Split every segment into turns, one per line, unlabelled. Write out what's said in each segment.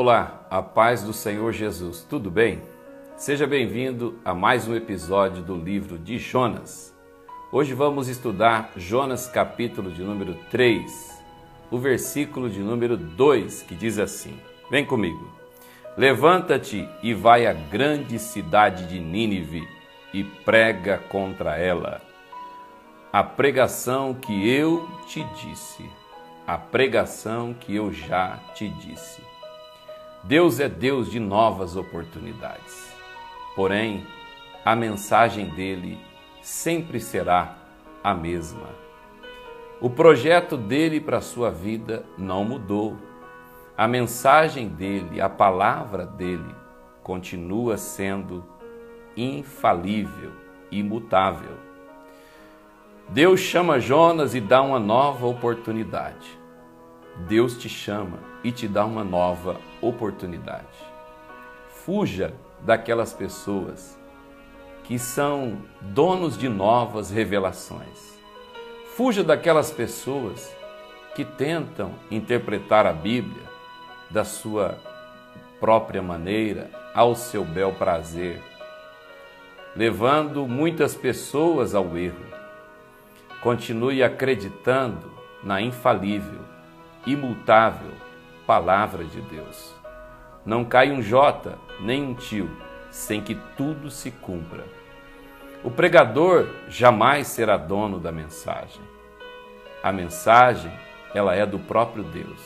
Olá, a paz do Senhor Jesus, tudo bem? Seja bem-vindo a mais um episódio do livro de Jonas. Hoje vamos estudar Jonas, capítulo de número 3, o versículo de número 2, que diz assim: Vem comigo. Levanta-te e vai à grande cidade de Nínive e prega contra ela. A pregação que eu te disse, a pregação que eu já te disse. Deus é Deus de novas oportunidades. Porém, a mensagem dele sempre será a mesma. O projeto dele para a sua vida não mudou. A mensagem dele, a palavra dele, continua sendo infalível, imutável. Deus chama Jonas e dá uma nova oportunidade. Deus te chama e te dá uma nova oportunidade. Fuja daquelas pessoas que são donos de novas revelações. Fuja daquelas pessoas que tentam interpretar a Bíblia da sua própria maneira, ao seu bel prazer, levando muitas pessoas ao erro. Continue acreditando na infalível imutável palavra de Deus. Não cai um jota, nem um tio, sem que tudo se cumpra. O pregador jamais será dono da mensagem. A mensagem, ela é do próprio Deus.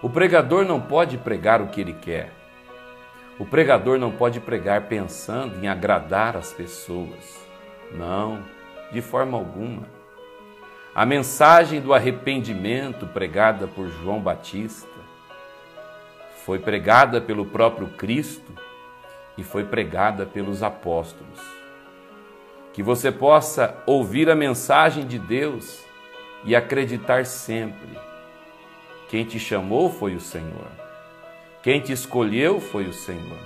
O pregador não pode pregar o que ele quer. O pregador não pode pregar pensando em agradar as pessoas. Não, de forma alguma. A mensagem do arrependimento pregada por João Batista foi pregada pelo próprio Cristo e foi pregada pelos apóstolos. Que você possa ouvir a mensagem de Deus e acreditar sempre. Quem te chamou foi o Senhor. Quem te escolheu foi o Senhor.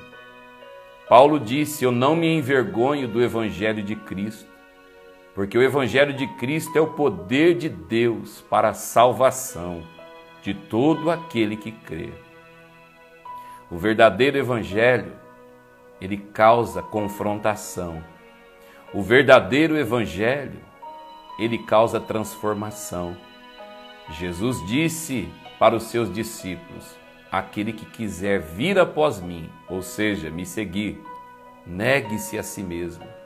Paulo disse: Eu não me envergonho do Evangelho de Cristo porque o Evangelho de Cristo é o poder de Deus para a salvação de todo aquele que crê. O verdadeiro Evangelho, ele causa confrontação. O verdadeiro Evangelho, ele causa transformação. Jesus disse para os seus discípulos: Aquele que quiser vir após mim, ou seja, me seguir, negue-se a si mesmo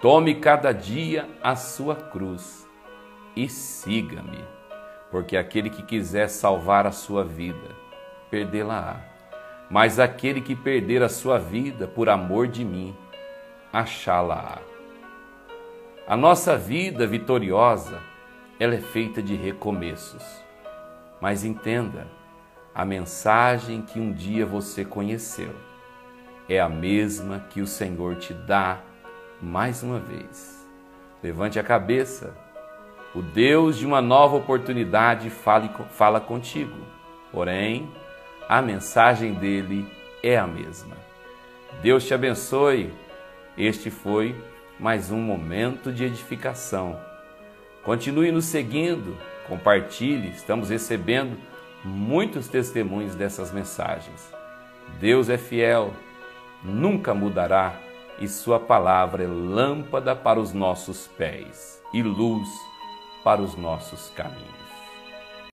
Tome cada dia a sua cruz e siga-me, porque aquele que quiser salvar a sua vida, perdê-la-á. Mas aquele que perder a sua vida por amor de mim, achá-la-á. A nossa vida vitoriosa, ela é feita de recomeços. Mas entenda, a mensagem que um dia você conheceu é a mesma que o Senhor te dá mais uma vez. Levante a cabeça. O Deus de uma nova oportunidade fale, fala contigo. Porém, a mensagem dele é a mesma. Deus te abençoe. Este foi mais um momento de edificação. Continue nos seguindo, compartilhe, estamos recebendo muitos testemunhos dessas mensagens. Deus é fiel, nunca mudará e Sua palavra é lâmpada para os nossos pés e luz para os nossos caminhos.